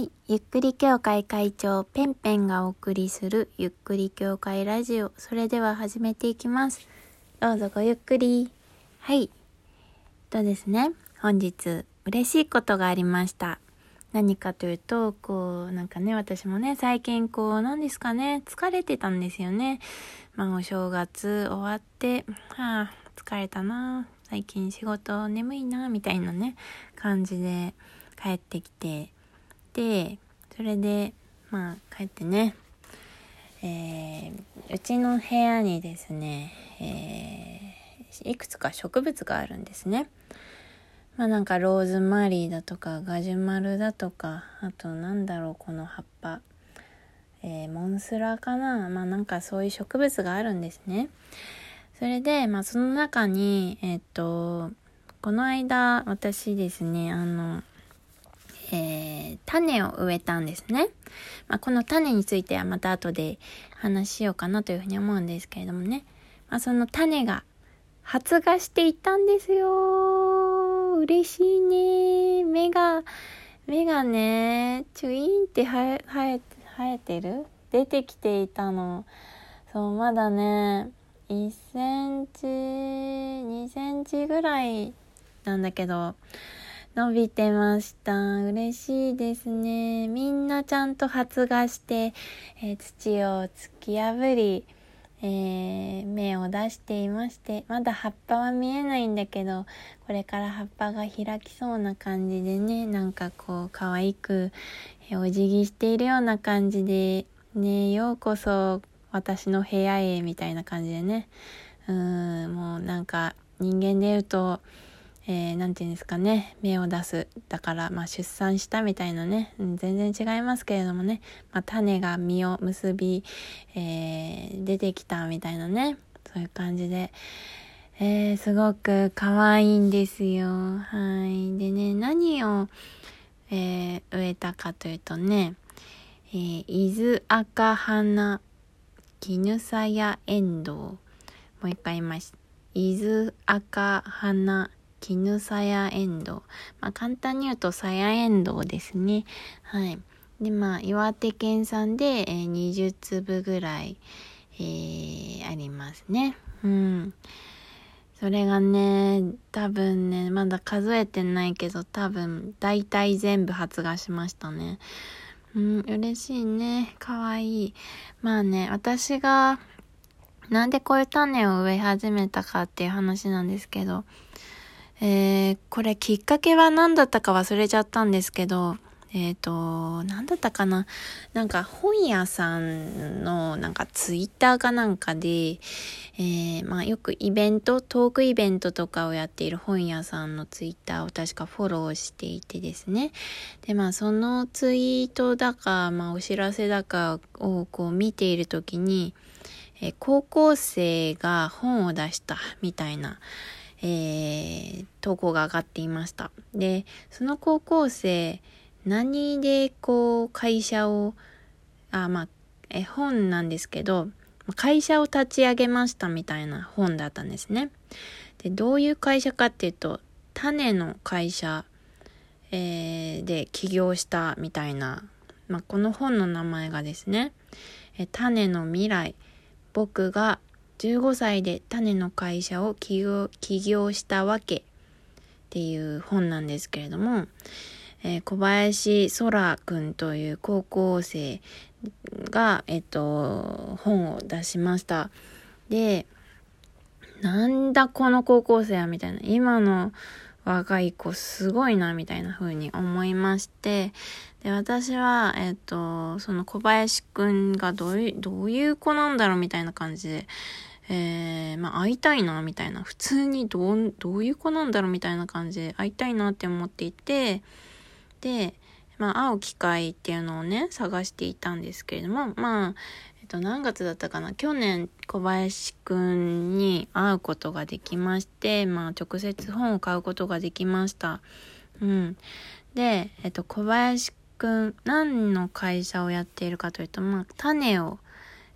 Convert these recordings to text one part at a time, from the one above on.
い。ゆっくり協会会長、ペンペンがお送りするゆっくり協会ラジオ。それでは始めていきます。どうぞごゆっくり。はい。とですね、本日嬉しいことがありました。何かというと、こう、なんかね、私もね、最近こう、何ですかね、疲れてたんですよね。まあ、お正月終わって、はあ、疲れたな最近仕事眠いなみたいなね、感じで帰ってきて、で、それで、まあ、帰ってね、えーうちの部屋にですね、えーいくつか植物があるんですね。まあなんかローズマリーだとかガジュマルだとかあとなんだろうこの葉っぱ、えーモンスラーかな？まあなんかそういう植物があるんですね。それでまあその中にえっとこの間私ですねあのえー種を植えたんですね。まあ、この種についてはまた後で話しようかなというふうに思うんですけれどもね。まあ、その種が発芽していったんですよ。嬉しいね。芽が、芽がね、チュイーンって生え、生え、生えてる？出てきていたの。そう、まだね、1センチ、2センチぐらいなんだけど、伸びてました。嬉しいですね。みんなちゃんと発芽して、えー土を突き破り、えー芽を出していまして、まだ葉っぱは見えないんだけど、これから葉っぱが開きそうな感じでね、なんかこう可愛く、えーお辞儀しているような感じで、ね、ようこそ私の部屋へみたいな感じでね、うん、もうなんか人間で言うと、えー、なんていうんですかね、芽を出す。だから、まあ、出産したみたいなね、うん全然違いますけれどもね、まあ、種が実を結び、えー出てきたみたいなね、そういう感じで、えーすごく可愛いんですよ。はい。でね、何を、えー植えたかというとね、えー、伊豆赤花、絹さやエンドウ。もう一回言います。伊豆赤花、絹さやエンドウ。まあ、簡単に言うとさやエンドウですね。はい。で、まあ、岩手県産で、えー20粒ぐらい、えーありますね。うん。それがね、多分ね、まだ数えてないけど、多分、大体全部発芽しましたね。うん、嬉しいね。かわいい。まあね、私が、なんでこういう種を植え始めたかっていう話なんですけど、えー、これきっかけは何だったか忘れちゃったんですけど、えっ、と、何だったかな？なんか本屋さんのなんかツイッターかなんかで、えー、まあよくイベント、トークイベントとかをやっている本屋さんのツイッターを確かフォローしていてですね。で、まあそのツイートだか、まあお知らせだかをこう見ているときに、えー高校生が本を出したみたいな、えー投稿が上がっていました。で、その高校生、何でこう会社を、あ、まあ、え本なんですけど、会社を立ち上げましたみたいな本だったんですね。で、どういう会社かっていうと、種の会社、えーで起業したみたいな、まあ、この本の名前がですね、え種の未来、僕が15歳で種の会社を起業起業したわけっていう本なんですけれども、えー小林空くんという高校生が、えっと、本を出しました。で、なんだこの高校生はみたいな。今の若い子すごいなみたいな風に思いまして、で、私は、えっと、その小林くんがどういう、どういう子なんだろうみたいな感じで、えー、まあ会いたいなみたいな、普通にどう、どういう子なんだろうみたいな感じで会いたいなって思っていて、で、まあ会う機会っていうのをね、探していたんですけれども、まあ、えっと、何月だったかな？去年小林くんに会うことができまして、まあ直接本を買うことができました。うん。で、えっと、小林くん、何の会社をやっているかというと、まあ、種を、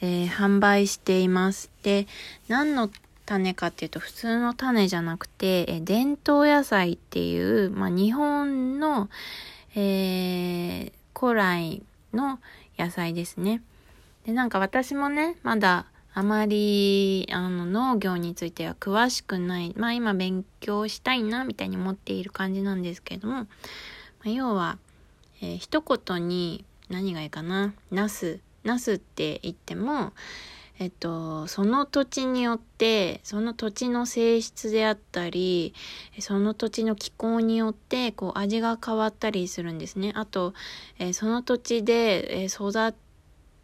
えー販売しています。で、何の種かっていうと、普通の種じゃなくて、えー伝統野菜っていう、まあ、日本の、えー古来の野菜ですね。で、なんか私もね、まだあまりあの農業については詳しくない。まあ今勉強したいなみたいに思っている感じなんですけれども、まあ、要は、えー、一言に何がいいかな。ナス。ナスって言っても、えっと、その土地によって、その土地の性質であったり、その土地の気候によって、こう、味が変わったりするんですね。あと、え、その土地で、え、育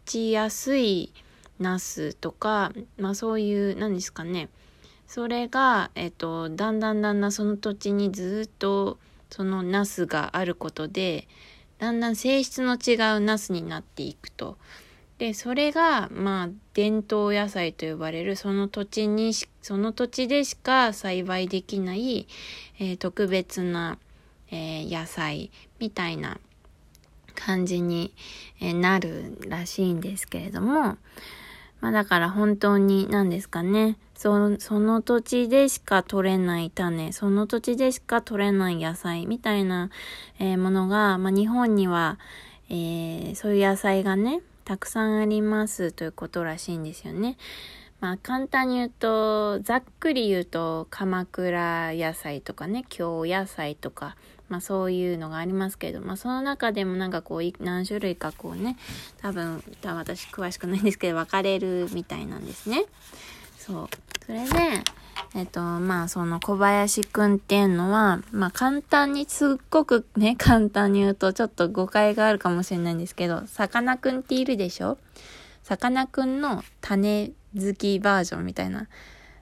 ちやすいナスとか、まあそういう、何ですかね。それが、えっと、だんだんだんだんその土地にずっと、そのナスがあることで、だんだん性質の違うナスになっていくと。で、それが、まあ、伝統野菜と呼ばれる、その土地にその土地でしか栽培できない、えー、特別な、えー、野菜みたいな感じに、え、なるらしいんですけれども、まあだから本当に何ですかね。そその土地でしか取れない種、その土地でしか取れない野菜みたいな、え、ものが、まあ日本には、えー、そういう野菜がね、たくさんありますということらしいんですよね。まあ簡単に言うと、ざっくり言うと、鎌倉野菜とかね、京野菜とか、まあそういうのがありますけど、まあその中でもなんかこう何種類かこうね、多分、多分私詳しくないんですけど、分かれるみたいなんですね。そう。それで、えっと、まあ、その小林くんっていうのは、まあ、簡単に、すっごくね、簡単に言うと、ちょっと誤解があるかもしれないんですけど、さかなクンっているでしょ？さかなクンの種好きバージョンみたいな。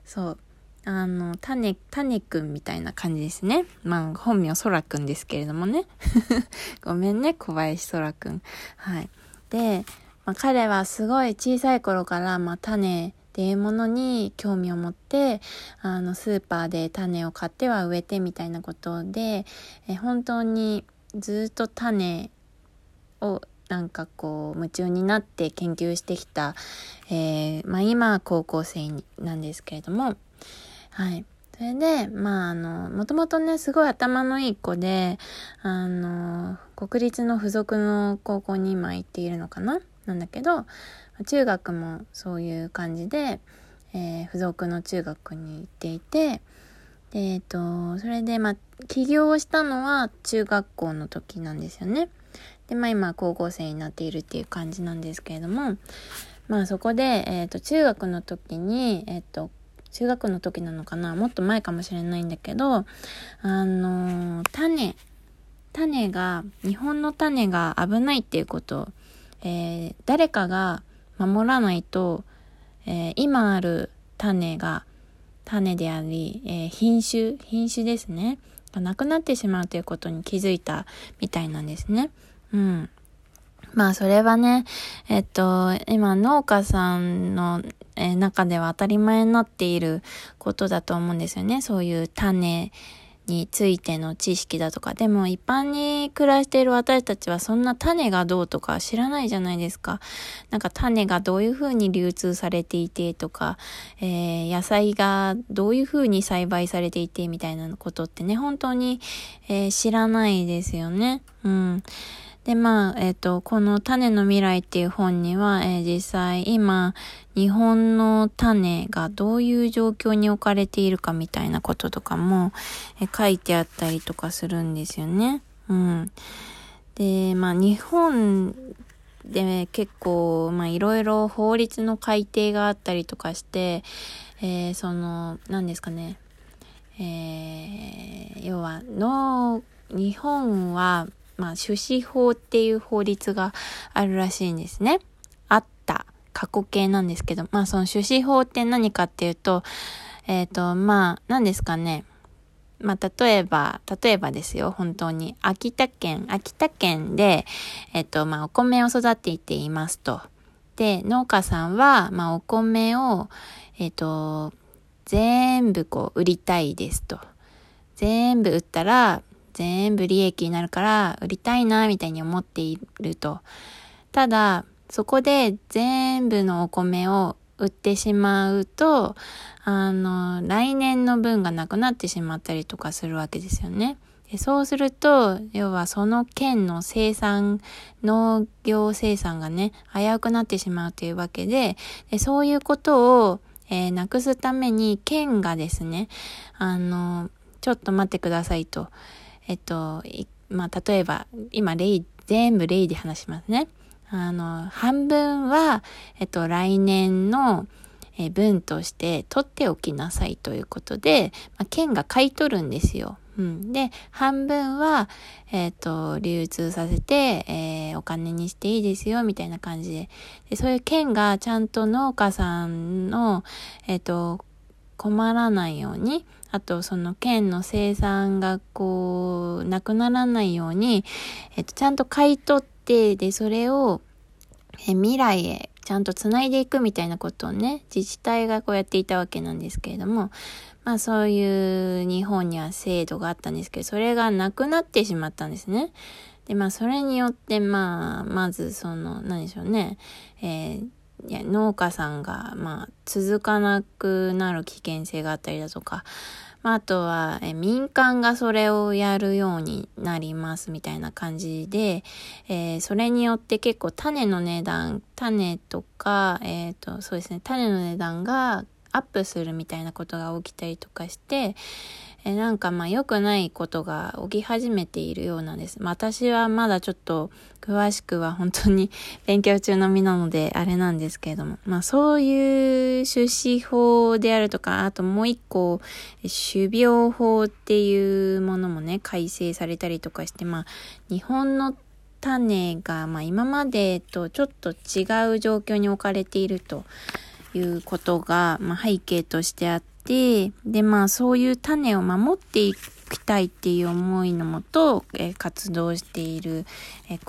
そう。あの、種、種くんみたいな感じですね。まあ、本名そらくんですけれどもね。ごめんね、小林そらくん。はい。で、まあ、彼はすごい小さい頃から、まあ、種、っていうものに興味を持ってあのスーパーで種を買っては植えてみたいなことでえ本当にずっと種をなんかこう夢中になって研究してきた、えー、まあ、今は高校生なんですけれどもはい。それでまああのもともとねすごい頭のいい子であの国立の付属の高校に今行っているのかな？なんだけど中学もそういう感じで、えー、付属の中学に行っていて、で、えっ、と、それで、まあ、起業したのは中学校の時なんですよね。で、まあ今高校生になっているっていう感じなんですけれども、まあそこで、えっ、ー、と、中学の時に、えっ、ー、と、中学の時なのかなもっと前かもしれないんだけど、あのー、種、種が、日本の種が危ないっていうこと、えー、誰かが守らないと、えー、今ある種が種であり、えー、品種、品種ですね。がなくなってしまうということに気づいたみたいなんですね。うん。まあそれはね、えっと、今農家さんの、え中では当たり前になっていることだと思うんですよね。そういう種、についての知識だとか、でも一般に暮らしている私たちはそんな種がどうとか知らないじゃないですか。なんか種がどういうふうに流通されていてとか、えー、野菜がどういうふうに栽培されていてみたいなことってね、本当に、えー、知らないですよね。うん。で、まあ、えっ、ー、と、この種の未来っていう本には、えー、実際今、日本の種がどういう状況に置かれているかみたいなこととかも、えー、書いてあったりとかするんですよね。うん。で、まあ、日本で結構、まあ、いろいろ法律の改定があったりとかして、えー、その、何ですかね。えー、要は、の、日本は、まあ、種子法っていう法律があるらしいんですね。あった。過去形なんですけど、まあ、その種子法って何かっていうと、えっ、ー、と、まあ、何ですかね。まあ、例えば、例えばですよ、本当に。秋田県、秋田県で、えっ、ー、と、まあ、お米を育てていますと。で、農家さんは、まあ、お米を、えっ、ー、と、全部こう、売りたいですと。全部売ったら、全部利益になるから売りたいな、みたいに思っていると。ただ、そこで全部のお米を売ってしまうと、あの、来年の分がなくなってしまったりとかするわけですよね。でそうすると、要はその県の生産、農業生産がね、危うくなってしまうというわけで、でそういうことを、えー、なくすために県がですね、あの、ちょっと待ってくださいと。えっと、まあ、例えば、今、例、全部例で話しますね。あの、半分は、えっと、来年の、え分として取っておきなさいということで、まあ、県が買い取るんですよ。うん、で、半分は、えっ、ー、と、流通させて、えー、お金にしていいですよ、みたいな感じで。で、そういう県がちゃんと農家さんの、えっ、ー、と、困らないように、あとその県の生産がこう、なくならないように、えっと、ちゃんと買い取って、で、それを、え未来へちゃんと繋いでいくみたいなことをね、自治体がこうやっていたわけなんですけれども、まあそういう日本には制度があったんですけど、それがなくなってしまったんですね。で、まあそれによってまあ、まずその、何でしょうね、えーいや農家さんが、まあ、続かなくなる危険性があったりだとか、まあ、あとは、え民間がそれをやるようになりますみたいな感じで、えー、それによって結構種の値段、種とか、えっ、ー、と、そうですね、種の値段がアップするみたいなことが起きたりとかして、えなんかまあ良くないことが起き始めているようなんです。まあ、私はまだちょっと詳しくは本当に 勉強中の身なのであれなんですけれども、まあそういう出資法であるとか、あともう一個、種苗法っていうものもね、改正されたりとかして、まあ日本の種が、まあ今までとちょっと違う状況に置かれているということが、まあ、背景としてあって、で、まあそういう種を守っていきたいっていう思いのもと、え、活動している、えー、